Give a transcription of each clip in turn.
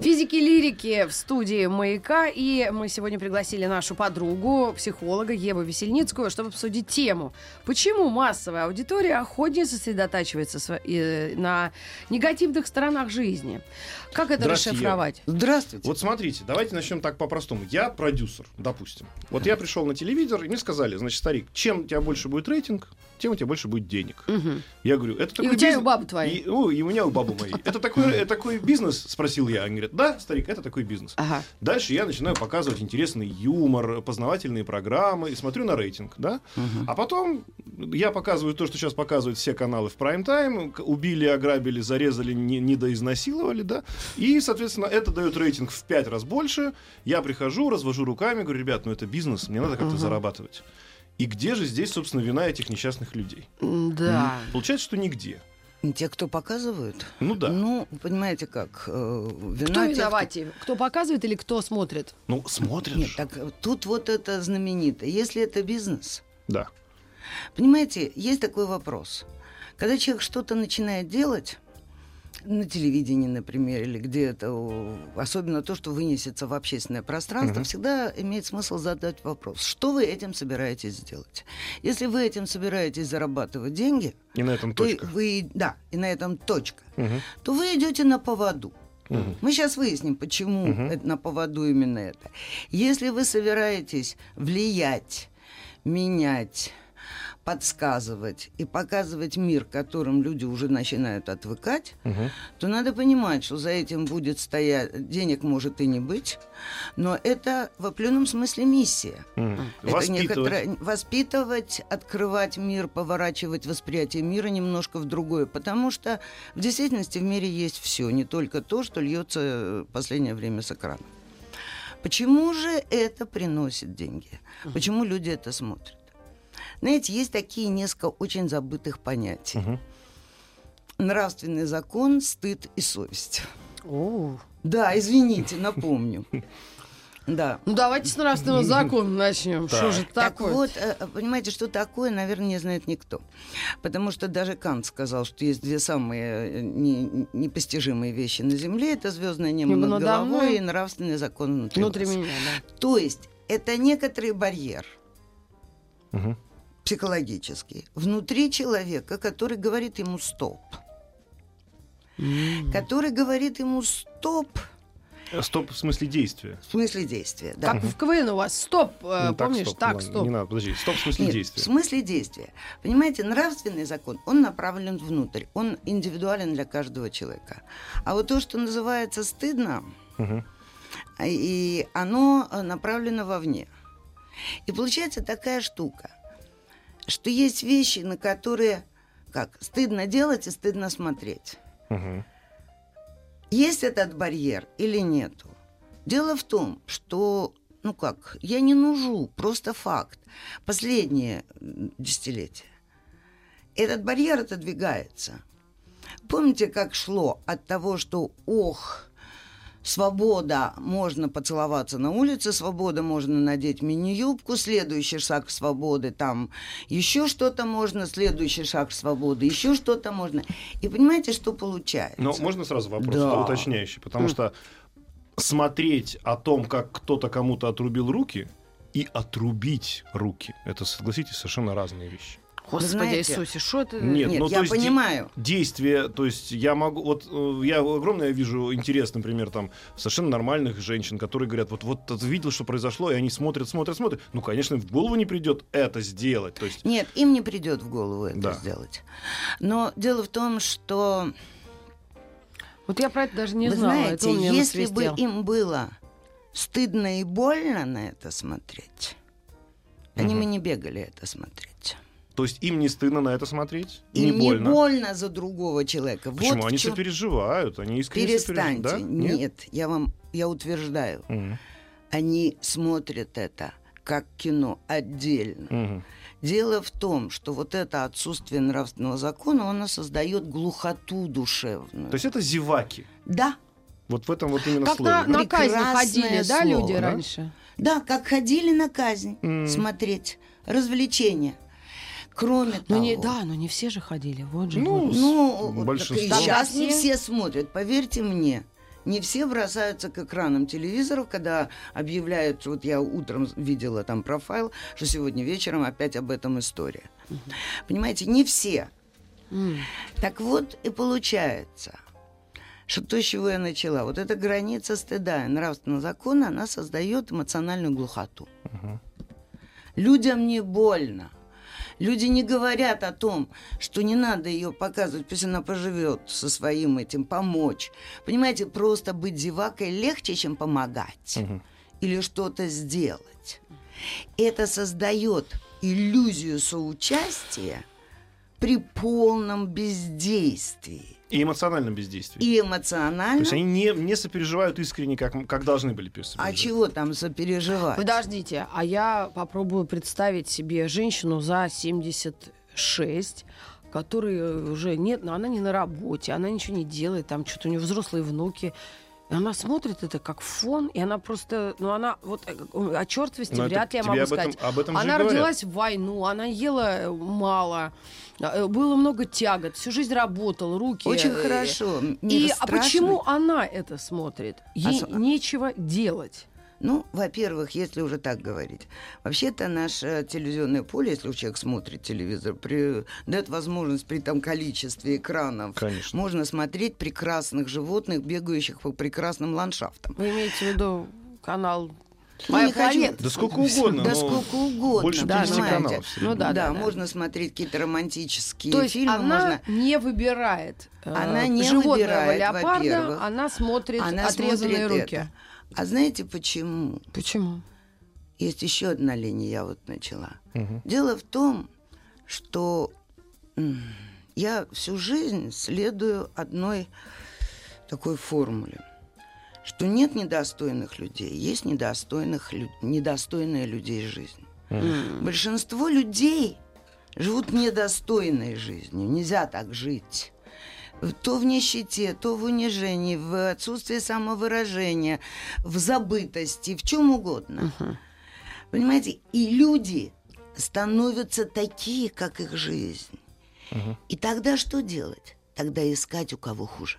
Физики-лирики в студии «Маяка». И мы сегодня пригласили нашу подругу, психолога Еву Весельницкую, чтобы обсудить тему. Почему массовая аудитория охотнее сосредотачивается э, на негативных сторонах жизни? Как это Здравствуйте, расшифровать? Здравствуйте. Вот смотрите, давайте начнем так по-простому. Я продюсер, допустим. Вот я пришел на телевизор, и мне сказали, значит, старик, чем у тебя больше будет рейтинг, тем у тебя больше будет денег. Мгм. Я говорю, это такой у тебя и бизнес- у бабы твоей. И, ну, и у меня у бабы моей. Это такой, такой бизнес, спросил я. Они говорят, да, старик, это такой бизнес. Ага. Дальше я начинаю показывать интересный юмор, познавательные программы и смотрю на рейтинг, да? А потом я показываю то, что сейчас показывают все каналы в прайм-тайм. Убили, ограбили, зарезали, не, недоизнасиловали, да? И, соответственно, это дает рейтинг в пять раз больше. Я прихожу, развожу руками, говорю, ребят, ну это бизнес, мне надо как-то зарабатывать. И где же здесь, собственно, вина этих несчастных людей? Да. Получается, что нигде. Те, кто показывают? Ну да. Ну, понимаете как, э, вина Кто тех, виноват? Кто показывает или кто смотрит? Ну, смотришь. Нет, так э, тут вот это знаменито. Если это бизнес, Да. понимаете, есть такой вопрос. Когда человек что-то начинает делать, на телевидении, например, или где-то, о, особенно то, что вынесется в общественное пространство, Мгм. всегда имеет смысл задать вопрос, что вы этим собираетесь сделать? Если вы этим собираетесь зарабатывать деньги, И на этом то точка. вы, да, и на этом точка, Мгм. то вы идете на поводу. Мгм. Мы сейчас выясним, почему Мгм. это на поводу именно это. Если вы собираетесь влиять, менять, подсказывать и показывать мир, которым люди уже начинают отвыкать, Мгм. то надо понимать, что за этим будет стоять, денег может и не быть, но это в определенном смысле миссия. Мгм. Это Воспитывать. некоторое- воспитывать, открывать мир, поворачивать восприятие мира немножко в другое. Потому что в действительности в мире есть все, не только то, что льется э, в последнее время с экрана. Почему же это приносит деньги? Почему люди это смотрят? Знаете, есть такие несколько очень забытых понятий. Мгм. Нравственный закон, стыд и совесть. О. Да, извините, напомню. Да. Ну давайте с нравственного закона начнем. Что Так. же Так такое? вот, э, понимаете, что такое, наверное, не знает никто. Потому что даже Кант сказал, что есть две самые э, не- непостижимые вещи на Земле. Это звездное небо над головой мной. и нравственный закон внутри, Внутри меня, да. То есть это некоторый барьер Мгм. Психологический внутри человека, который говорит ему «стоп». Который говорит ему «стоп» Стоп в смысле действия. в смысле действия. Да. Как в КВН у вас стоп, э, Ну, так, помнишь? стоп, Так, ладно, стоп. Не надо, подожди. Стоп в смысле Нет, действия. в смысле действия. Понимаете, нравственный закон, он направлен внутрь, он индивидуален для каждого человека. А вот то, что называется стыдно, а, и оно э, направлено вовне. И получается такая штука, что есть вещи, на которые как стыдно делать и стыдно смотреть. Мгм. Есть этот барьер или нету? Дело в том, что, ну как, я не нужу, просто факт. Последние десятилетия. Этот барьер отодвигается. Помните, как шло от того, что, ох, свобода, можно поцеловаться на улице, свобода, можно надеть мини-юбку, следующий шаг свободы, там еще что-то можно, следующий шаг свободы, еще что-то можно. И понимаете, что получается? Но можно сразу вопрос Да. уточняющий? Потому что смотреть о том, как кто-то кому-то отрубил руки, и отрубить руки, это, согласитесь, совершенно разные вещи. Господи знаете- Иисусе, что ты... Нет, Нет, ну, я то есть де- понимаю. Действие, то есть я могу, вот э, я огромное вижу интерес, например, там совершенно нормальных женщин, которые говорят, вот вот видел, что произошло, и они смотрят, смотрят, смотрят. Ну, конечно, в голову не придет это сделать, то есть. Нет, им не придет в голову это Да. сделать. Но дело в том, что, Вот я про это даже не вы знала. знаете, это если бы им было стыдно и больно на это смотреть, они бы не бегали это смотреть. То есть им не стыдно на это смотреть? И Им не больно? больно за другого человека. Почему? Вот они чём- сопереживают, они искренне Перестаньте. сопереживают. Да? Нет? я вам, я утверждаю, Мгм. они смотрят это как кино отдельно. Мгм. Дело в том, что вот это отсутствие нравственного закона, оно создает глухоту душевную. То есть это зеваки. Да, Вот в этом вот именно Как слове. на, да? на казнь ходили, да, слово, люди да? раньше? Да, как ходили на казнь М. смотреть. Развлечения. Кроме Ну, того... не, да, но не все же ходили. Вот же. Ну, вот. Ну, Большинство. сейчас не все- смотрят, поверьте мне. Не все бросаются к экранам телевизоров, когда объявляют, вот я утром видела там профайл, что сегодня вечером опять об этом история. Понимаете, не все. М. Так вот и получается, что то, с чего я начала, вот эта граница стыда и нравственного закона, она создает эмоциональную глухоту. Людям не больно. Люди не говорят о том, что не надо ее показывать, пусть она поживет со своим этим, помочь. Понимаете, просто быть зевакой легче, чем помогать Мгм. или что-то сделать. Это создает иллюзию соучастия при полном бездействии. И эмоциональном бездействии. И То эмоционально. есть они не, не сопереживают искренне, как, как должны были А сопереживать. чего там сопереживать? Подождите, а я попробую представить себе женщину за 76, которой уже нет, но она не на работе, она ничего не делает, там что-то у нее взрослые внуки. И она смотрит это как фон, и она просто, ну она вот э, о чертовости Но это вряд ли я могу об этом- сказать. об этом она говорят. родилась в войну, она ела э, мало, э, было много тягот, всю жизнь работала, руки. Очень хорошо. Мир И а почему она это смотрит? Ей А нечего делать. Ну, во-первых, если уже так говорить, вообще-то наше телевизионное поле, если человек смотрит телевизор, при, дает возможность при том количестве экранов, Конечно. можно смотреть прекрасных животных, бегающих по прекрасным ландшафтам. Вы имеете в виду канал Ну, «Моя не хочу- планета»? Да сколько угодно. Да сколько угодно, Больше да, 50 понимаете? каналов. Ну да, Да, да, да. можно смотреть какие-то романтические То есть фильмы, она можно... не выбирает э, Она не животного выбирает, леопарда, она смотрит Она отрезанные смотрит руки. это. А знаете почему? Почему? Есть еще одна линия, я вот начала. Мгм. Дело в том, что я всю жизнь следую одной такой формуле, что нет недостойных людей, есть недостойных, лю- недостойные людей жизни. М. Большинство людей живут недостойной жизнью, нельзя так жить. То в нищете, то в унижении, в отсутствии самовыражения, в забытости, в чем угодно. Мгм. Понимаете, и люди становятся такие, как их жизнь. Мгм. И тогда что делать? Тогда искать у кого хуже.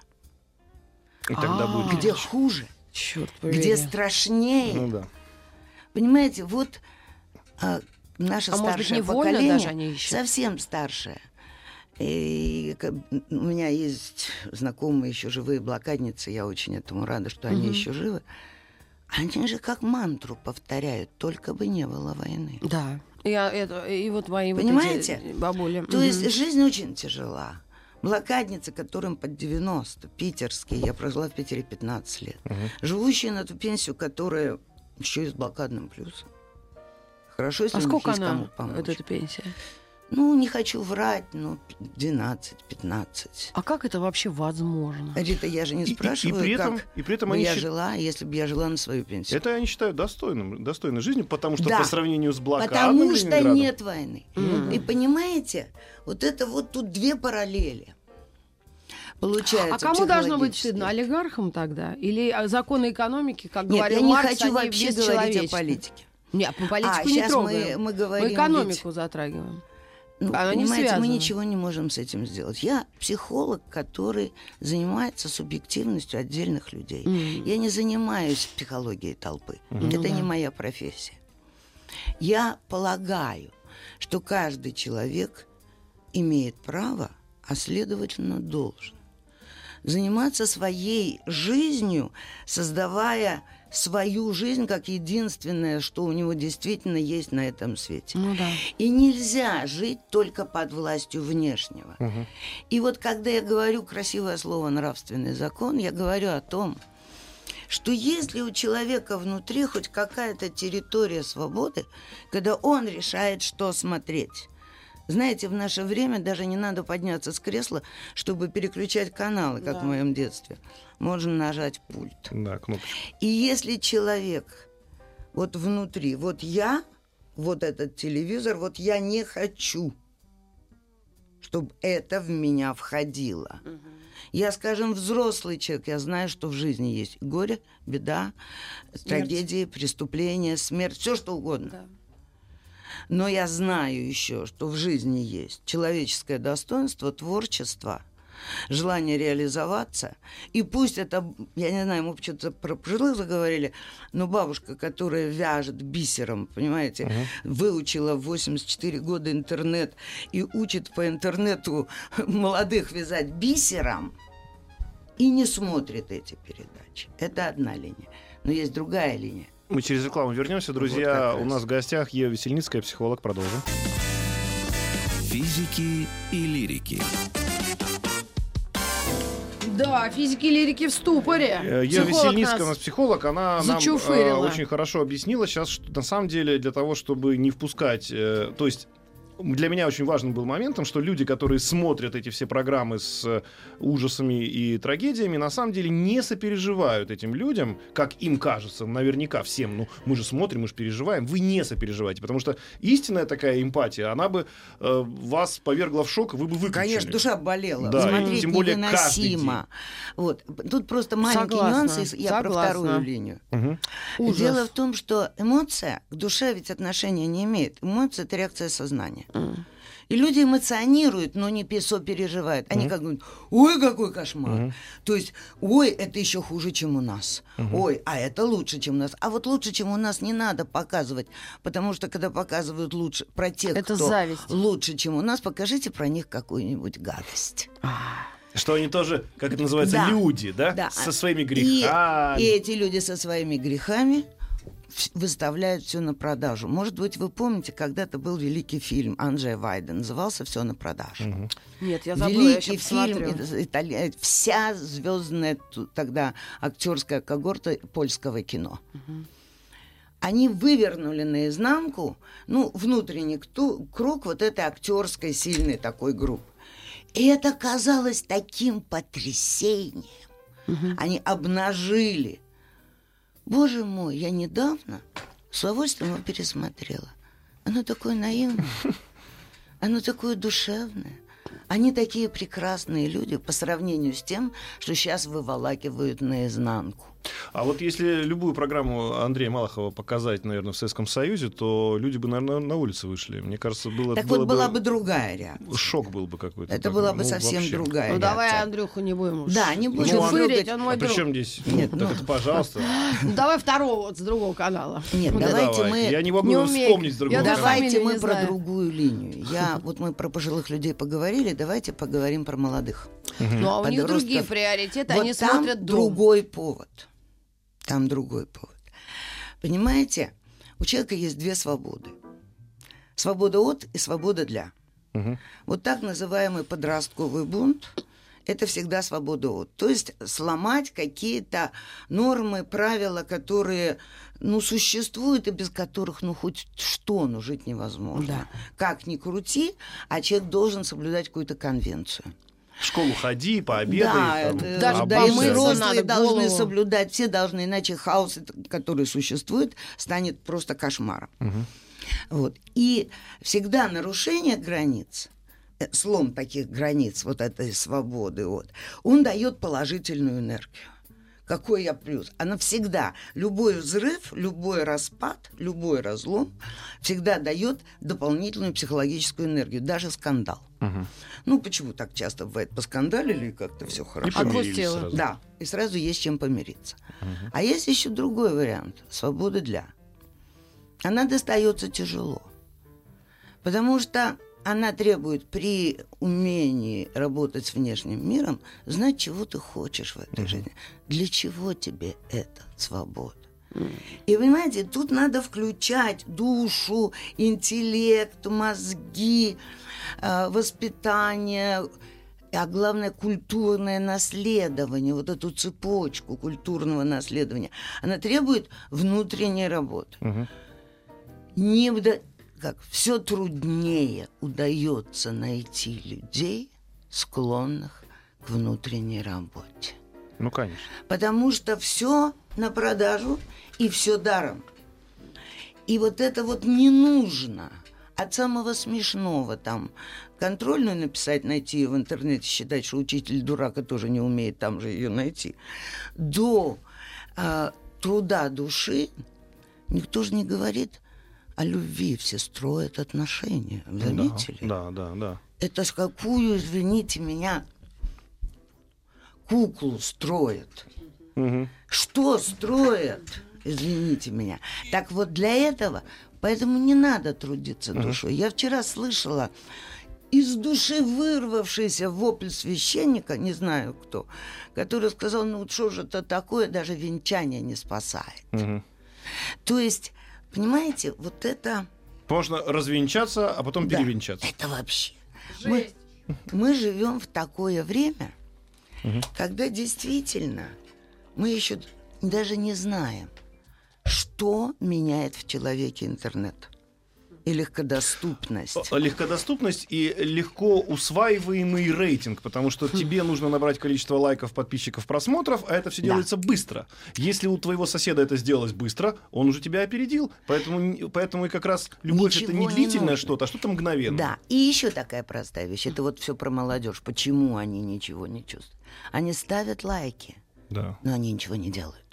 И тогда А. будет Где легче. хуже, Черт где страшнее. Ну да. Понимаете, вот а, наше А может быть, старшее поколение, даже они ищут? совсем старшее. И у меня есть знакомые еще живые блокадницы, я очень этому рада, что они Мгм. еще живы. Они же как мантру повторяют, только бы не было войны. Да. Я, это, и вот мои вот Понимаете? эти бабули. То Мгм. есть жизнь очень тяжела. Блокадницы, которым под 90, питерские, я прожила в Питере 15 лет, Мгм. живущие на ту пенсию, которая еще и с блокадным плюсом. Хорошо, если А сколько есть она, кому помочь. вот эта пенсия? Ну, не хочу врать, но 12-15. А как это вообще возможно? Рита, я же не И- и- и спрашиваю, при этом- как и при этом бы они я счит- жила, если бы я жила на свою пенсию. Это они считают достойным, достойной жизнью, потому что Да. по сравнению с блокадным Потому что нет войны. Мгм. И понимаете, вот это вот тут две параллели. Получается А кому должно быть стыдно? Олигархам тогда? Или а, законы экономики, как Нет, говорил я не Маркс, хочу вообще говорить о политике. Нет, мы политику а, не сейчас трогаем. мы, мы Мы говорим... экономику ведь- затрагиваем. Ну, Оно не понимаете, связано. мы ничего не можем с этим сделать. Я психолог, который занимается субъективностью отдельных людей. М. Я не занимаюсь психологией толпы. Мгм. Это Ну не да. моя профессия. Я полагаю, что каждый человек имеет право, а следовательно должен заниматься своей жизнью, создавая свою жизнь как единственное, что у него действительно есть на этом свете. Ну да. И нельзя жить только под властью внешнего. Мгм. И вот когда я говорю красивое слово нравственный закон, я говорю о том, что если у человека внутри хоть какая-то территория свободы, когда он решает, что смотреть. Знаете, в наше время даже не надо подняться с кресла, чтобы переключать каналы, как Да. в моем детстве. Можно нажать пульт. Да, кнопочка. И если человек вот внутри, вот я, вот этот телевизор, вот я не хочу. чтобы это в меня входило. Я, скажем, взрослый человек, я знаю, что в жизни есть горе, беда, трагедии, преступления, смерть, все что угодно. Да. Но я знаю еще, что в жизни есть человеческое достоинство, творчество, желание реализоваться. И пусть это, я не знаю, мы что-то про пожилых заговорили, но бабушка, которая вяжет бисером, понимаете, выучила в 84 года интернет и учит по интернету молодых вязать бисером и не смотрит эти передачи. Это одна линия. Но есть другая линия. Мы через рекламу вернемся, Вот друзья. раз. У нас в гостях Ева Весельницкая, психолог. Продолжим. Физики и лирики. Да, физики и лирики в ступоре. Э, Ева Психолог Весельницкая, нас у нас психолог, она нам э, очень хорошо объяснила сейчас, что на самом деле для того, чтобы не впускать, э, то есть для меня очень важным был моментом, что люди, которые смотрят эти все программы с э, ужасами и трагедиями, на самом деле не сопереживают этим людям, как им кажется, наверняка всем. Ну, мы же смотрим, мы же переживаем. Вы не сопереживаете, потому что истинная такая эмпатия, она бы э, вас повергла в шок, вы бы выключили. Конечно, душа болела. Да, Смотреть тем более невыносимо. Вот. Тут просто маленький Согласна, нюанс, и я про согласна. вторую линию. Мгм. Ужас. Дело в том, что эмоция к душе ведь отношения не имеет. Эмоция — это реакция сознания. И люди эмоционируют, но не сопереживают. Они как говорят, ой, какой кошмар. То есть, ой, это еще хуже, чем у нас. Ой, а это лучше, чем у нас. А вот лучше, чем у нас, не надо показывать. Потому что, когда показывают лучше про тех, Это кто зависть. лучше, чем у нас, покажите про них какую-нибудь гадость. Что они тоже, как это называется, Да. люди, да? Да. Со своими И- грехами. И, эти люди со своими грехами выставляют все на продажу. Может быть, вы помните, когда-то был великий фильм Анджея Вайда, назывался «Все на продажу». Нет, я забыла, я Великий сейчас фильм, итали- вся звездная тогда актерская когорта польского кино. Они вывернули наизнанку, ну, внутренний кту- круг вот этой актерской сильной такой группы. И это казалось таким потрясением. Они обнажили. Боже мой, я недавно с удовольствием его пересмотрела. Оно такое наивное, оно такое душевное. Они такие прекрасные люди по сравнению с тем, что сейчас выволакивают наизнанку. А вот если любую программу Андрея Малахова показать, наверное, в Советском Союзе, то люди бы, наверное, на улице вышли. Мне кажется, было, Так было вот, была бы другая реакция. Шок был бы какой-то. Это такой. была бы Ну, совсем вообще. другая Ну давай. Андрюху не будем уж. Да, не будем Ну, трогать. он мой А при друг. чем здесь? Нет, так ну- это, пожалуйста. Ну, давай второго вот с другого канала. Нет, Ну, давайте мы... Я не могу Не вспомнить с другого канала. Давайте мы про другую линию. Я, вот мы про пожилых людей поговорили, давайте поговорим про молодых. Ну а у них другие приоритеты, Вот они там смотрят другой повод. Там другой повод. Понимаете, у человека есть две свободы. Свобода от и свобода для. Мгм. Вот так называемый подростковый бунт – это всегда свобода от. То есть сломать какие-то нормы, правила, которые ну, существуют и без которых ну хоть что, ну жить невозможно. Да. Как ни крути, а человек должен соблюдать какую-то конвенцию. В школу ходи, пообедай. Да, там, это- Даже да, и взрослые надо, должны голову. соблюдать, все должны, иначе хаос, который существует, станет просто кошмаром. Вот. И всегда нарушение границ, э, слом таких границ, вот этой свободы, вот, он дает положительную энергию. Какой я плюс? Она всегда, любой взрыв, любой распад, любой разлом всегда дает дополнительную психологическую энергию, даже скандал. Мгм. Ну, почему так часто бывает? Поскандалили и как-то все И хорошо. Отпустила. сразу. Да, и сразу есть чем помириться. А есть еще другой вариант свободы для. Она достается тяжело. Потому что она требует при умении работать с внешним миром знать, чего ты хочешь в этой жизни. Для чего тебе эта свобода? И понимаете, тут надо включать душу, интеллект, мозги, э, воспитание, а главное культурное наследование, вот эту цепочку культурного наследования. Она требует внутренней работы. Мгм. Не вда- как все труднее удается найти людей, склонных к внутренней работе. Ну, конечно. Потому что все на продажу и все даром. И вот это вот не нужно. от самого смешного там контрольную написать, найти в интернете, считать, что учитель дурака тоже не умеет там же ее найти, до э, труда души, никто же не говорит о любви, все строят отношения, заметили? Да, да, да. Это ж какую, извините меня, куклу строят. Мгм. Что строят? Извините меня. Так вот для этого, поэтому не надо трудиться душой. Я вчера слышала из души вырвавшийся вопль священника, не знаю кто, который сказал, ну что же это такое, даже венчание не спасает. Мгм. То есть, понимаете, вот это, Можно развенчаться, а потом Да. перевенчаться. это вообще. Мы, мы живем в такое время, когда действительно мы еще даже не знаем, что меняет в человеке интернет и легкодоступность. Легкодоступность и легко усваиваемый рейтинг, потому что тебе нужно набрать количество лайков, подписчиков, просмотров, а это все Да. делается быстро. Если у твоего соседа это сделалось быстро, он уже тебя опередил. Поэтому, поэтому и как раз любовь это Ничего не не длительное что-то, а что-то мгновенное. Да, и еще такая простая вещь. Это вот все про молодежь. Почему они ничего не чувствуют? Они ставят лайки, Да. но они ничего не делают.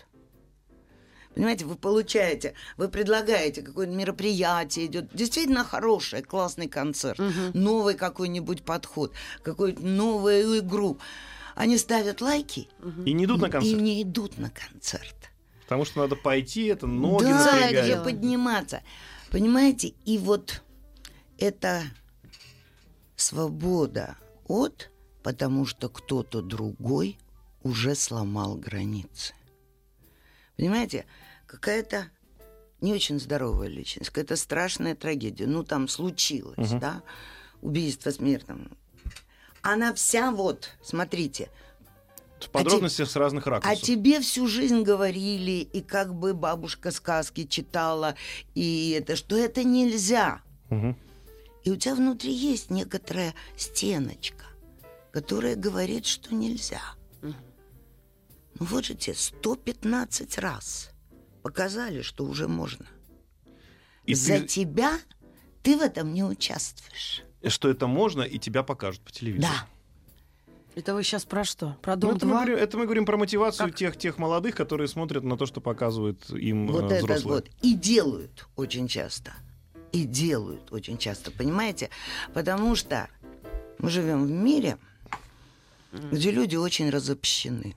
Понимаете, вы получаете, вы предлагаете какое-то мероприятие, идет действительно хорошее, классный концерт, новый какой-нибудь подход, какую-то новую игру. Они ставят лайки И не идут на и концерт. не идут на концерт. Потому что надо пойти, это ноги да, напрягать. где подниматься. Понимаете, и вот это свобода от, потому что кто-то другой уже сломал границы. Понимаете, какая-то не очень здоровая личность, какая-то страшная трагедия. Ну, там случилось, да, убийство, смерть. там. Она вся вот, смотрите, В подробностях с разных а ракурсов. тебе всю жизнь говорили, и как бы бабушка сказки читала, и это, что это нельзя. Мгм. И у тебя внутри есть некоторая стеночка, которая говорит, что нельзя. Ну вот же тебе 115 раз показали, что уже можно. И За ты- тебя ты в этом не участвуешь. что это можно, и тебя покажут по телевизору. Да. Это вы сейчас про что? Про Ну, дом это, мы 2? говорим, это мы говорим про мотивацию Как? тех, тех молодых, которые смотрят на то, что показывают им Вот э, это взрослые. вот. И делают очень часто. И делают очень часто, понимаете? Потому что мы живем в мире, где люди очень разобщены.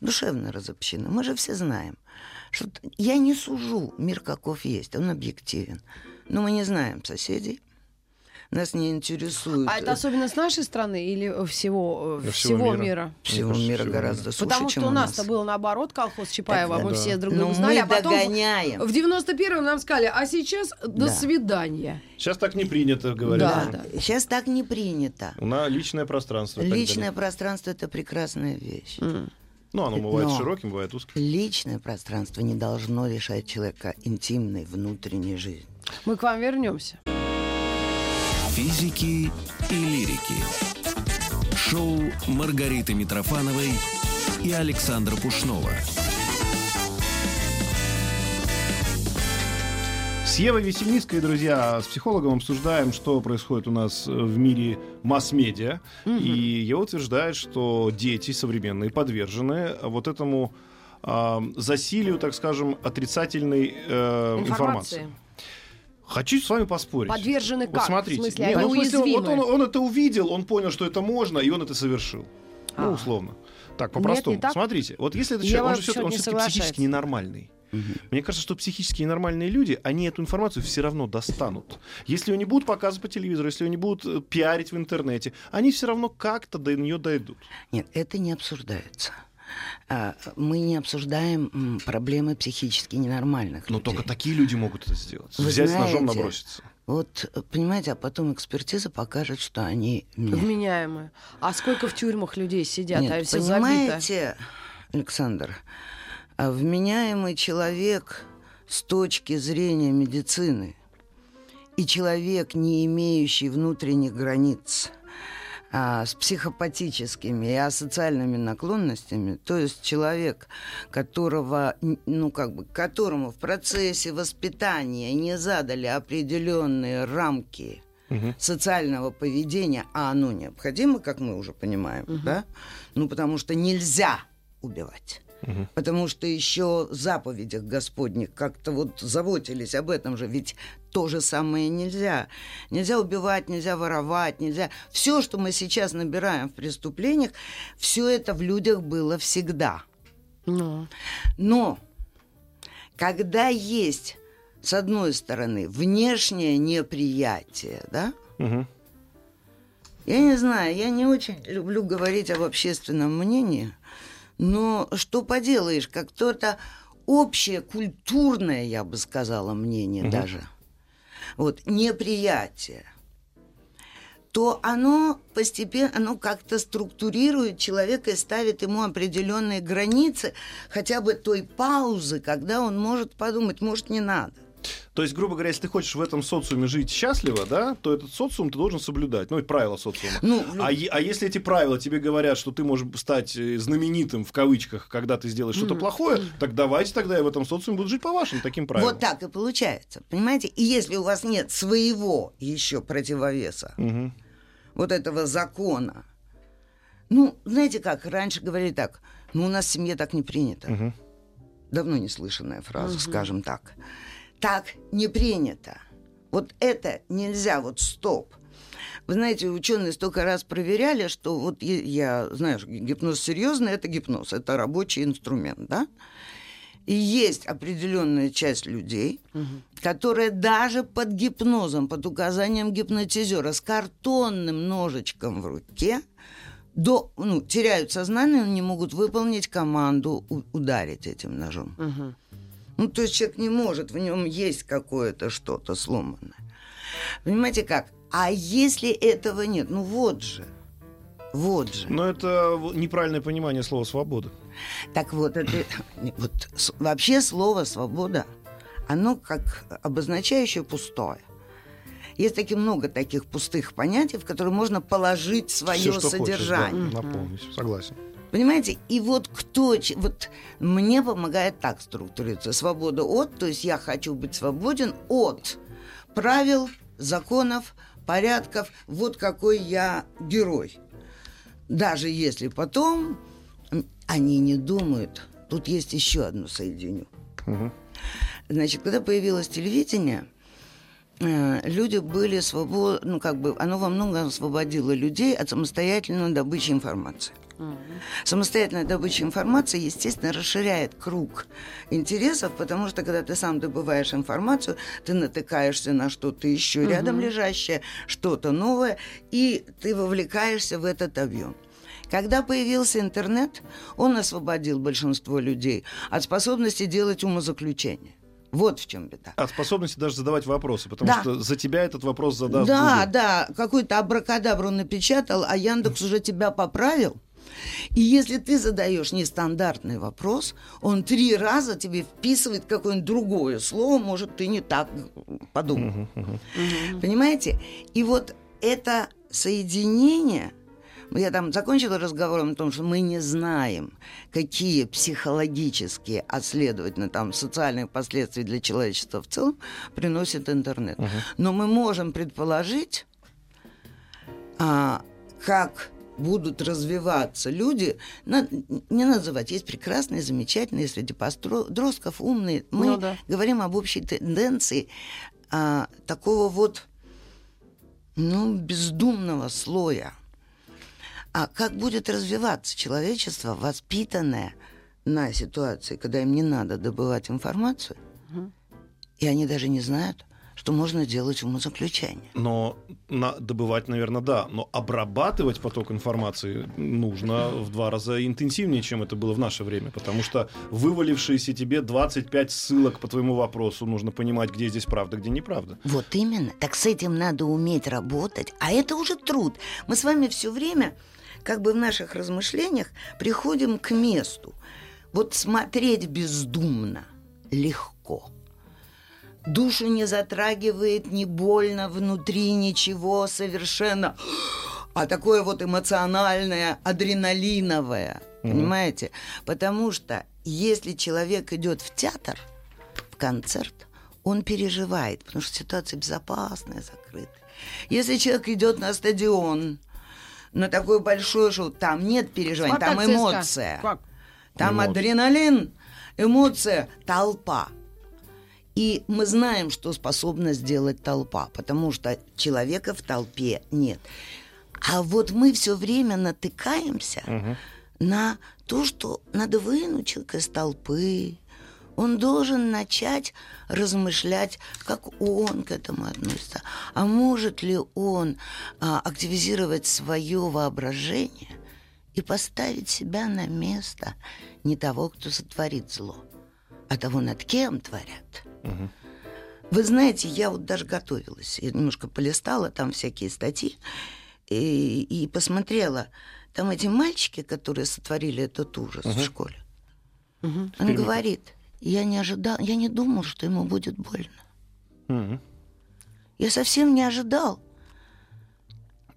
Душевно разобщены. Мы же все знаем. Что я не сужу мир каков есть, он объективен. Но мы не знаем соседей. Нас не интересует А это э, особенность нашей страны или всего, э, всего, всего мира? мира. всего кажется, мира всего гораздо суше, Потому что у у нас-то нас. было наоборот, колхоз Чапаева, Так, мы да. все друг друга мы знали, а потом в- догоняем. в 91-м нам сказали, а сейчас до Да. свидания. Сейчас так не принято говорить. Да, Да. Сейчас так не принято. У нас личное пространство. Личное пространство это прекрасная вещь. Ну, оно бывает Но- широким, бывает узким. Личное пространство не должно решать человека интимной внутренней жизни. Мы к вам вернемся. Физики и лирики. Шоу Маргариты Митрофановой и Александра Пушнова. С Евой Весельницкой, друзья, с психологом обсуждаем, что происходит у нас в мире масс-медиа. И Ева утверждает, что дети современные подвержены вот этому а, засилию, так скажем, отрицательной э, информации. Информации. Хочу с вами поспорить. Подвержены Вот как? смотрите. В смысле, Нет, они ну, уязвимы? вот он, он это увидел, он понял, что это можно, и он это совершил. Ну, А. условно. Так, Нет, по-простому. не так. Смотрите, вот если это человек, он же все-таки, психически соглашается. Ненормальный. Мне кажется, что психически ненормальные люди, они эту информацию все равно достанут. Если ее не будут показывать по телевизору, если ее не будут э, пиарить в интернете, они все равно как-то до нее дойдут. Нет, это не обсуждается. А, Мы не обсуждаем проблемы психически ненормальных Но людей. только такие люди могут это сделать. Вы Взять с ножом знаете, наброситься. Вот, э, понимаете, а потом экспертиза покажет, что они... Вменяемые. А сколько в тюрьмах людей сидят, Нет, а все забито? понимаете, Александр, а вменяемый человек с точки зрения медицины и человек, не имеющий внутренних границ, а, с психопатическими и асоциальными наклонностями, то есть человек, которого, ну, как бы, которому в процессе воспитания не задали определенные рамки угу. социального поведения, а оно необходимо, как мы уже понимаем, угу. да? Ну, потому что нельзя убивать. Угу. Потому что еще в заповедях Господних как-то вот заботились об этом же, ведь то же самое нельзя. Нельзя убивать, нельзя воровать, нельзя... Все, что мы сейчас набираем в преступлениях, все это в людях было всегда. Но, Но когда есть, с одной стороны, внешнее неприятие, да, угу. Я не знаю, я не очень люблю говорить об общественном мнении, но что поделаешь, как то-то общее, культурное, я бы сказала, мнение угу. даже, вот, неприятие, то оно постепенно, оно как-то структурирует человека и ставит ему определенные границы, хотя бы той паузы, когда он может подумать, может, не надо. То есть, грубо говоря, если ты хочешь в этом социуме жить счастливо, да, то этот социум ты должен соблюдать. Ну, это правила социума. Ну, а, а если эти правила тебе говорят, что ты можешь стать э, знаменитым в кавычках, когда ты сделаешь что-то плохое, так давайте тогда я в этом социуме буду жить по вашим таким правилам. Вот так и получается. Понимаете? И если у вас нет своего еще противовеса, угу. вот этого закона, ну, знаете как, раньше говорили так, ну, у нас в семье так не принято. Угу. Давно не слышанная фраза, угу. скажем так так не принято. Вот это нельзя, вот стоп. Вы знаете, ученые столько раз проверяли, что вот я, знаю, гипноз серьезный, это гипноз, это рабочий инструмент, да? И есть определенная часть людей, угу. которые даже под гипнозом, под указанием гипнотизера, с картонным ножичком в руке, до, ну, теряют сознание, но не могут выполнить команду ударить этим ножом. Угу. Ну, то есть человек не может, в нем есть какое-то что-то сломанное. Понимаете как? А если этого нет, ну вот же. Вот же. Но это неправильное понимание слова свобода. Так вот, это, вот вообще слово свобода, оно как обозначающее пустое. Есть таки много таких пустых понятий, в которые можно положить свое Все, содержание. Хочешь, да, наполнить, согласен. Понимаете? И вот кто... Вот мне помогает так структурироваться. Свобода от, то есть я хочу быть свободен от правил, законов, порядков. Вот какой я герой. Даже если потом они не думают. Тут есть еще одно соединю. Угу. Значит, когда появилось телевидение, э, люди были свободны, ну, как бы, оно во многом освободило людей от самостоятельной добычи информации. Самостоятельная добыча информации, естественно, расширяет круг интересов, потому что когда ты сам добываешь информацию, ты натыкаешься на что-то еще рядом лежащее, что-то новое, и ты вовлекаешься в этот объем. Когда появился интернет, он освободил большинство людей от способности делать умозаключения. Вот в чем беда. От способности даже задавать вопросы, потому да. что за тебя этот вопрос задаст. Да, Google. да, какой-то абракадабру напечатал, а Яндекс уже тебя поправил. И если ты задаешь нестандартный вопрос, он три раза тебе вписывает какое-нибудь другое слово, может, ты не так подумал. Понимаете? И вот это соединение я там закончила разговором о том, что мы не знаем, какие психологические, а следовательно, там, социальные последствия для человечества в целом приносит интернет. Uh-huh. Но мы можем предположить, а, как будут развиваться люди, не называть, есть прекрасные, замечательные среди подростков, умные. Мы ну, да. говорим об общей тенденции а, такого вот, ну, бездумного слоя. А как будет развиваться человечество, воспитанное на ситуации, когда им не надо добывать информацию, угу. и они даже не знают, что можно делать умозаключение. Но на, добывать, наверное, да. Но обрабатывать поток информации нужно в два раза интенсивнее, чем это было в наше время. Потому что вывалившиеся тебе 25 ссылок по твоему вопросу, нужно понимать, где здесь правда, где неправда. Вот именно. Так с этим надо уметь работать. А это уже труд. Мы с вами все время, как бы в наших размышлениях, приходим к месту. Вот смотреть бездумно легко душу не затрагивает, не больно, внутри ничего совершенно. а такое вот эмоциональное, адреналиновое. Понимаете? Потому что если человек идет в театр, в концерт, он переживает, потому что ситуация безопасная, закрытая. Если человек идет на стадион, на такое большое шоу, там нет переживаний, там эмоция. Как? Там Эмоции. адреналин, эмоция, толпа. И мы знаем, что способна сделать толпа, потому что человека в толпе нет. А вот мы все время натыкаемся на то, что надо вынуть человека из толпы. Он должен начать размышлять, как он к этому относится. А может ли он а, активизировать свое воображение и поставить себя на место не того, кто сотворит зло, а того, над кем творят. Вы знаете, я вот даже готовилась, я немножко полистала там всякие статьи и, и посмотрела. Там эти мальчики, которые сотворили этот ужас в школе. Он говорит, я не ожидал, я не думал, что ему будет больно. Мгм. Я совсем не ожидал.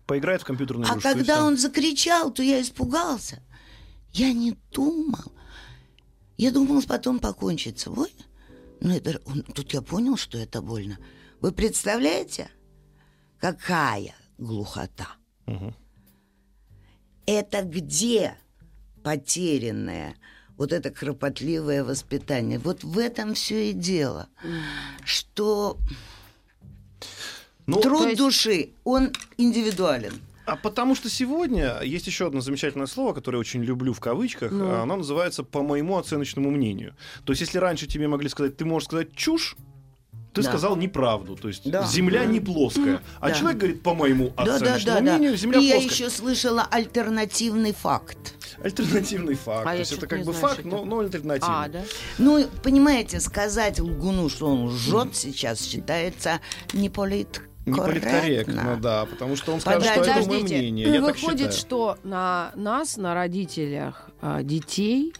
Поиграет в компьютерную А игрушку, и когда он закричал, то я испугался. Я не думал. Я думал потом покончить с Но это, он- тут я понял, что это больно. Вы представляете, какая глухота? Мгм. Это где потерянное вот это кропотливое воспитание? Вот в этом все и дело. Что Ну, труд есть- души, он индивидуален. А потому что сегодня есть еще одно замечательное слово, которое я очень люблю в кавычках. Ну. а Оно называется по моему оценочному мнению. То есть, если раньше тебе могли сказать, ты можешь сказать чушь, ты Да. сказал неправду. То есть Да. земля не плоская. А Да. человек говорит, по моему Да, да, оценочному да, да. мнению, земля И я плоская. еще слышала альтернативный факт. Альтернативный факт. А То я есть это как бы знаю, факт, но, но альтернативный. А, да? Ну, понимаете, сказать лгуну, что он лжет сейчас, считается не Не политкорректно. да, потому что он скажет, что это мое Подождите, мнение. Я выходит, что на нас, на родителях а, детей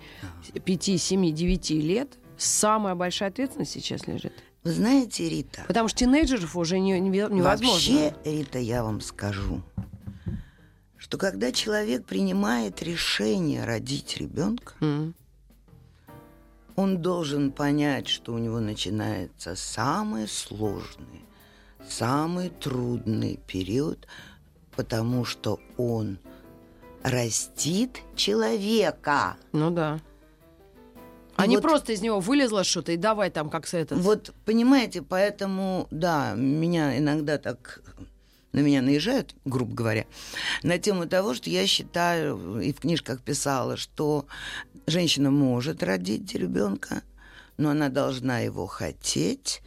5, 7, 9 лет самая большая ответственность сейчас лежит. Вы знаете, Рита, Потому что тинейджеров уже не, не- невозможно. вообще, Рита, я вам скажу, что когда человек принимает решение родить ребенка, М. он должен понять, что у него начинается самый сложный, самый трудный период, потому что он растит человека. Ну да. А И не вот- просто из него вылезло что-то и давай там как с это. Вот, понимаете, поэтому, да, меня иногда так на меня наезжают, грубо говоря, на тему того, что я считаю, и в книжках писала, что женщина может родить ребенка, но она должна его хотеть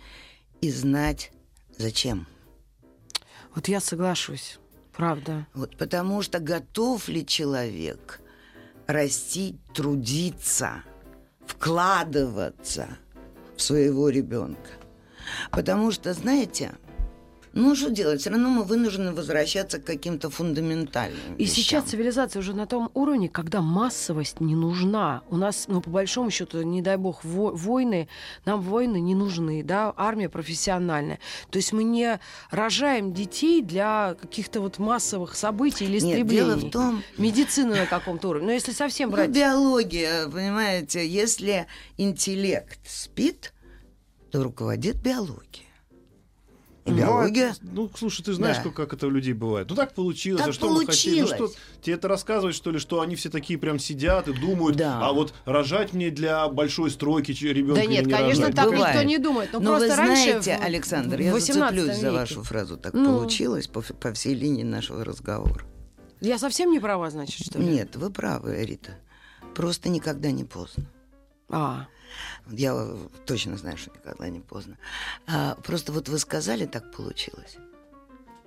и знать, зачем. Вот я соглашусь. Правда. Вот потому что готов ли человек растить, трудиться, вкладываться в своего ребенка. Потому что, знаете, ну что делать, все равно мы вынуждены возвращаться к каким-то фундаментальным И вещам. сейчас цивилизация уже на том уровне, когда массовость не нужна. У нас, ну, по большому счету, не дай бог, во- войны, нам войны не нужны, да, армия профессиональная. То есть мы не рожаем детей для каких-то вот массовых событий или Нет, истреблений. дело в том, Медицины на каком-то уровне. Но если совсем ну, брать... биология, понимаете, если интеллект спит, то руководит биология. И Ну, биология... Ну, слушай, ты знаешь, Да. как, как это у людей бывает. Ну, так получилось. Так а что мы хотели? Ну, что, получилось. тебе это рассказывать, что ли, что они все такие прям сидят и думают, Да. а вот рожать мне для большой стройки ребенка Да нет, не конечно, рожать? так Ну, Бывает. никто не думает. Ну, Но просто вы раньше, знаете, в- Александр, я 18 зацеплюсь за вашу фразу. Так Ну. получилось по, по всей линии нашего разговора. Я совсем не права, значит, что ли? Нет, вы правы, Рита. Просто никогда не поздно. А, Я э, точно знаю, что никогда не поздно. А, просто вот вы сказали, так получилось.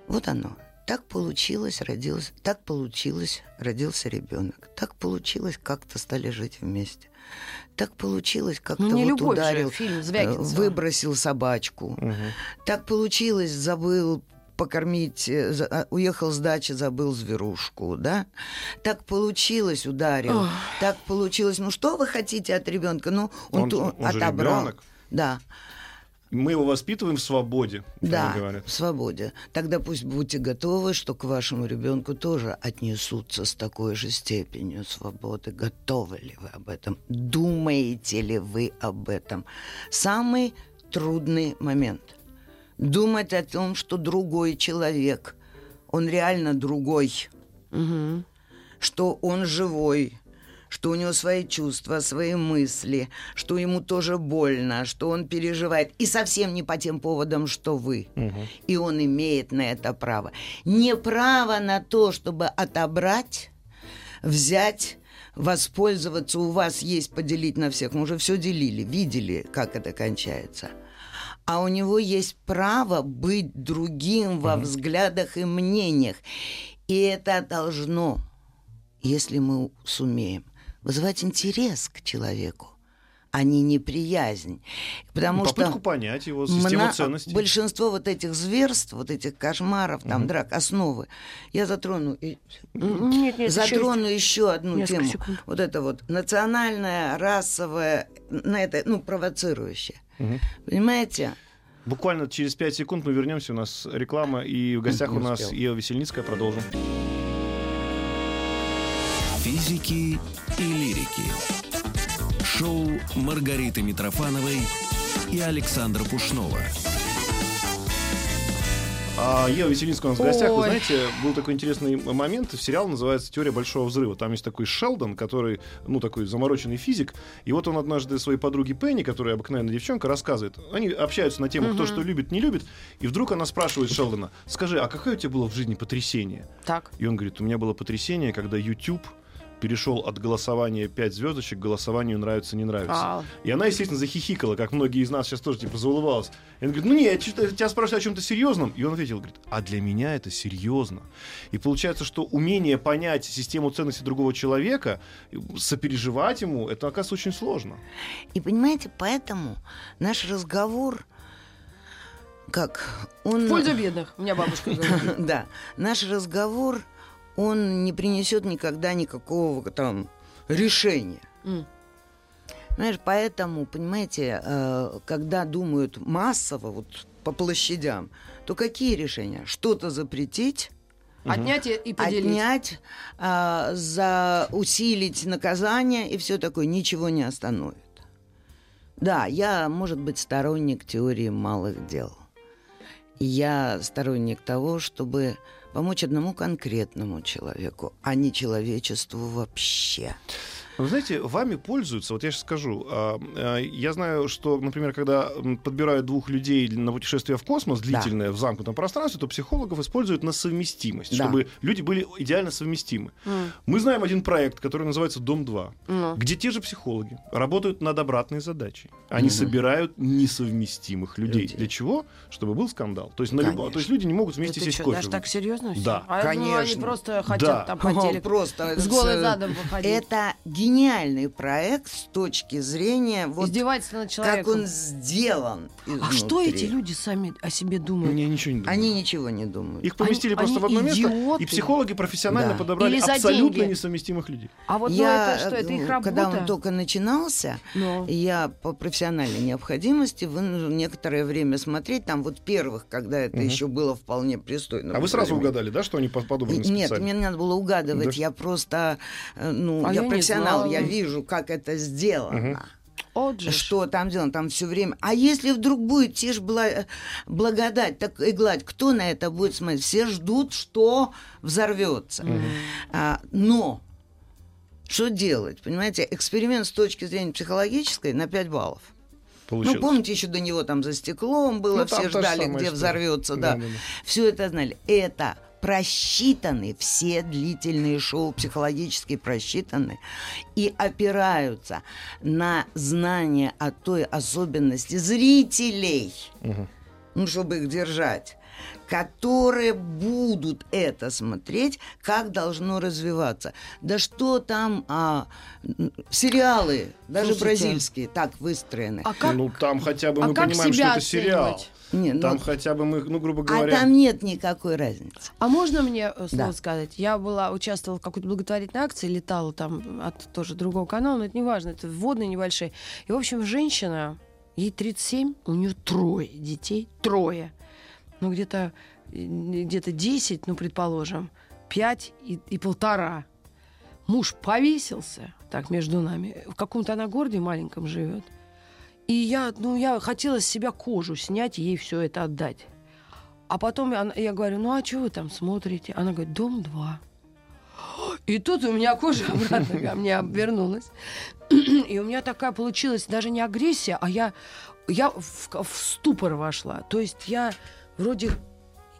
Вот оно. Так получилось, родился, так получилось, родился ребенок. Так получилось, как-то стали жить вместе. Так получилось, как-то ну вот ударил, же, фильм э, Звягинцева. выбросил собачку. Мгм. Так получилось, забыл покормить, э, а, уехал с дачи, забыл зверушку, да? Так получилось, ударил. Ох. Так получилось. Ну что вы хотите от ребенка? Ну он, Он- ту- он же отобрал. ребенок. Да. Мы его воспитываем в свободе, Да, в свободе. Тогда пусть будьте готовы, что к вашему ребенку тоже отнесутся с такой же степенью свободы. Готовы ли вы об этом? Думаете ли вы об этом? Самый трудный момент. Думать о том, что другой человек, он реально другой, Мгм. что он живой, что у него свои чувства, свои мысли, что ему тоже больно, что он переживает. И совсем не по тем поводам, что вы. И он имеет на это право. Не право на то, чтобы отобрать, взять, воспользоваться. У вас есть поделить на всех. Мы уже все делили, видели, как это кончается. А у него есть право быть другим во взглядах и мнениях. И это должно, если мы сумеем, вызывать интерес к человеку, а не неприязнь. Потому Ну, Попытку что понять его систему мна- ценностей. большинство вот этих зверств, вот этих кошмаров, там, драк, основы, я затрону, Нет, нет, затрону еще одну несколько тему. секунд. Вот это вот национальное, расовое, на это, ну, провоцирующее. Понимаете? Буквально через 5 секунд мы вернемся. У нас реклама, и в гостях у нас. Ева Весельницкая. Продолжим. Физики и лирики. Шоу Маргариты Митрофановой и Александра Пушнова. А Ева Веселинская у нас в гостях. Вы знаете, был такой интересный момент. Сериал называется «Теория большого взрыва». Там есть такой Шелдон, который, ну, такой замороченный физик. И вот он однажды своей подруге Пенни, которая обыкновенная девчонка, рассказывает. Они общаются на тему, кто что любит, не любит. И вдруг она спрашивает Шелдона, скажи, а какое у тебя было в жизни потрясение? Так. И он говорит, у меня было потрясение, когда YouTube перешел от голосования 5 звездочек к голосованию нравится, не нравится. А. И она, естественно, захихикала, как многие из нас сейчас тоже типа заулыбалась. И он говорит, ну нет, тебя спрашивают о чем-то серьезном. И он ответил, говорит, а для меня это серьезно. И получается, что умение понять систему ценностей другого человека, сопереживать ему, это, оказывается, очень сложно. И понимаете, поэтому наш разговор, как он... В пользу бедных, у меня бабушка говорит. Да, наш разговор, он не принесет никогда никакого там решения. М. Знаешь, поэтому, понимаете, э, когда думают массово, вот по площадям, то какие решения? Что-то запретить, Отнять и- поделить. отнять, а, за усилить наказание и все такое, ничего не остановит. Да, я, может быть, сторонник теории малых дел. Я сторонник того, чтобы помочь одному конкретному человеку, а не человечеству вообще. Вы знаете, вами пользуются, вот я сейчас скажу, а, а, я знаю, что, например, когда подбирают двух людей на путешествие в космос длительное, в замкнутом пространстве, то психологов используют на совместимость, Да. чтобы люди были идеально совместимы. М. Мы знаем один проект, который называется «Дом-2», Ну. где те же психологи работают над обратной задачей. Они собирают несовместимых людей. Людей. Для чего? Чтобы был скандал. То есть, на Конечно. то есть люди не могут вместе Это сесть что, кофе даже так серьезно? Да. А я думала, они Конечно. просто хотят Да. там по телеку Просто с голой задом выходить. Это гениальный проект с точки зрения вот Издевательство над как человеком. он сделан. А что изнутри. эти люди сами о себе думают? Мне ничего не думаю. Они ничего не думают. Их поместили Они- просто в они одно место, идиоты. и психологи профессионально Да. подобрали Или за абсолютно деньги. несовместимых людей. А вот ну, я, это что, это их работа? когда он только начинался, Ну. я по профессиональной необходимости вынужден некоторое время смотреть. Там вот первых, когда это еще было вполне пристойно. А вы сразу угадали, да, что они по- подобраны Нет, мне не надо было угадывать. Да. Я просто, э, ну, А я, я профессионал, знала. я вижу, как это сделано. Вот же ж. Что там сделано? Там все время. А если вдруг будет тишь бла- благодать, так и гладь, кто на это будет смотреть? Все ждут, что взорвется. А, но что делать? Понимаете, эксперимент с точки зрения психологической на 5 баллов. Получилось. Ну, помните, еще до него там за стеклом было, Ну, все же ждали, где история. взорвется, да. Да-да-да. Все это знали. Это просчитаны, все длительные шоу психологически просчитаны и опираются на знание о той особенности зрителей, ну, чтобы их держать, которые будут это смотреть, как должно развиваться. Да что там, а, сериалы, даже Слушайте, бразильские, так выстроены. А как, Ну, там хотя бы а мы как понимаем, что это сериал. оценивать? Не, ну, Там хотя бы мы, ну, грубо а говоря... там нет никакой разницы. А можно мне э, слово Да. сказать? Я была, участвовала в какой-то благотворительной акции, летала там от тоже другого канала, но это не важно, это вводные небольшие. И, в общем, женщина Ей 37, у нее трое детей, трое. Ну, где-то где-то 10, ну, предположим, 5 и, и полтора. Муж повесился, так, между нами. В каком-то она городе маленьком живет. И я, ну, я хотела с себя кожу снять и ей все это отдать. А потом я, я говорю, ну, а что вы там смотрите? Она говорит, дом 2. И тут у меня кожа обратно ко мне обвернулась. И у меня такая получилась даже не агрессия, а я, я в, в ступор вошла. То есть я вроде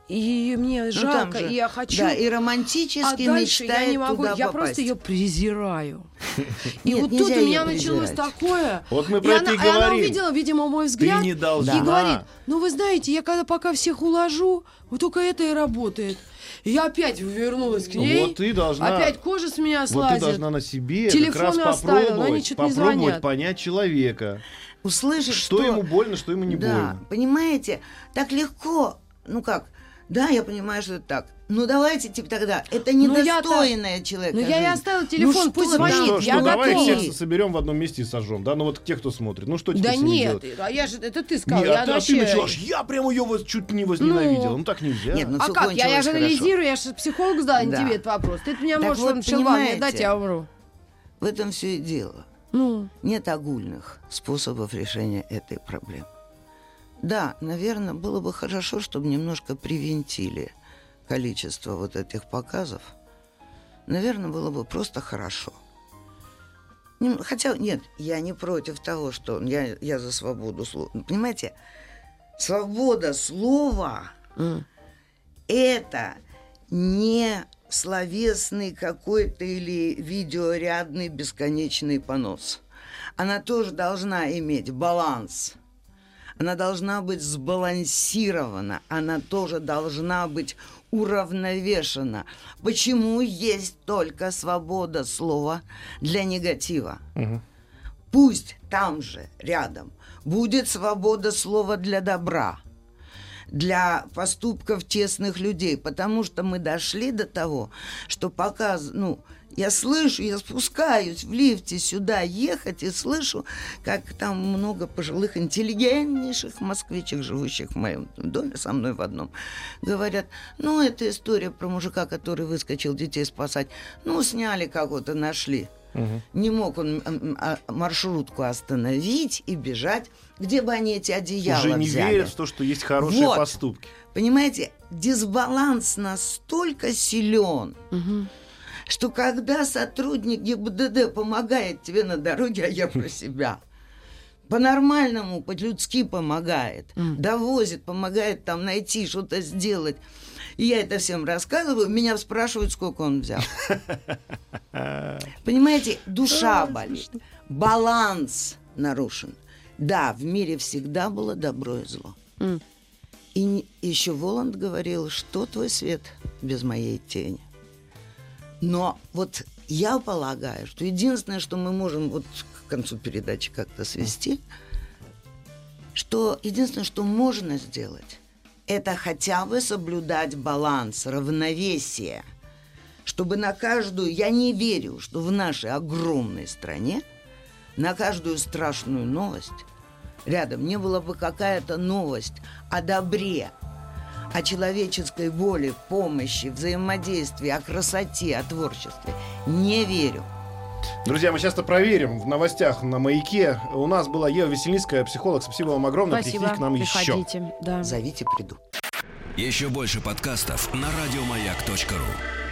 и мне ну, жалко, и я хочу. Да, и романтически а дальше я не могу, я попасть. просто ее презираю. И вот тут у меня началось такое. Вот мы про это и говорим. она увидела, видимо, мой взгляд. И говорит, ну вы знаете, я когда пока всех уложу, вот только это и работает. Я опять вернулась к ней. Вот ты должна. Опять кожа с меня слазит. Вот ты должна на себе Телефон как раз оставила, попробовать, они что-то не попробовать понять человека. Услышать, что, что ему больно, что ему не да, больно. Понимаете, так легко, ну как, да, я понимаю, что это так. Ну давайте типа тогда. Это Ну, недостойная человека. Ну я и жизнь. оставила телефон, Ну, пусть звонит, Ну что, я что, давай готова. всех соберем в одном месте и сожжем, да? Ну вот те, кто смотрит. Ну что теперь Да с ними нет, делать? а я же, это ты сказал, Не, я а, ты, а вообще... ты начала, я прямо ее вот чуть не возненавидела. Ну. Ну, так нельзя. Нет, ну А как? Я, я же анализирую, я же психолог задала Да. тебе этот вопрос. Ты меня Так можешь вот, шелвам мне дать, я умру. В этом все и дело. Ну, Нет огульных способов решения этой проблемы. Да, наверное, было бы хорошо, чтобы немножко привинтили количество вот этих показов. Наверное, было бы просто хорошо. Хотя, нет, я не против того, что я, я за свободу слова. Понимаете, свобода слова м. это не словесный какой-то или видеорядный бесконечный понос. Она тоже должна иметь баланс. Она должна быть сбалансирована. Она тоже должна быть уравновешена. Почему есть только свобода слова для негатива? Пусть там же, рядом, будет свобода слова для добра для поступков тесных людей, потому что мы дошли до того, что пока, ну, я слышу, я спускаюсь в лифте сюда ехать и слышу, как там много пожилых, интеллигентнейших москвичек, живущих в моем доме со мной в одном, говорят, ну, это история про мужика, который выскочил детей спасать. Ну, сняли кого-то, нашли. Не мог он а, маршрутку остановить и бежать, где бы они эти одеяла Уже не взяли. верят в то, что есть хорошие Вот. поступки. Понимаете, дисбаланс настолько силен, Мгм. Что когда сотрудник ГИБДД помогает тебе на дороге, а я про себя, по-нормальному, по-людски помогает, довозит, помогает там найти, что-то сделать. И я это всем рассказываю, меня спрашивают, сколько он взял. Понимаете, душа болит, баланс нарушен. Да, в мире всегда было добро и зло. И еще Воланд говорил, что твой свет без моей тени. Но вот я полагаю, что единственное, что мы можем вот к концу передачи как-то свести, что единственное, что можно сделать, это хотя бы соблюдать баланс, равновесие, чтобы на каждую, я не верю, что в нашей огромной стране на каждую страшную новость рядом не было бы какая-то новость о добре, о человеческой воле, помощи, взаимодействии, о красоте, о творчестве. Не верю. Друзья, мы сейчас-то проверим в новостях на маяке. У нас была Ева Весельницкая, психолог. Спасибо вам огромное. Спасибо. Приходите к нам еще. Приходите. Да. Зовите, приду. Еще больше подкастов на радиомаяк.ру.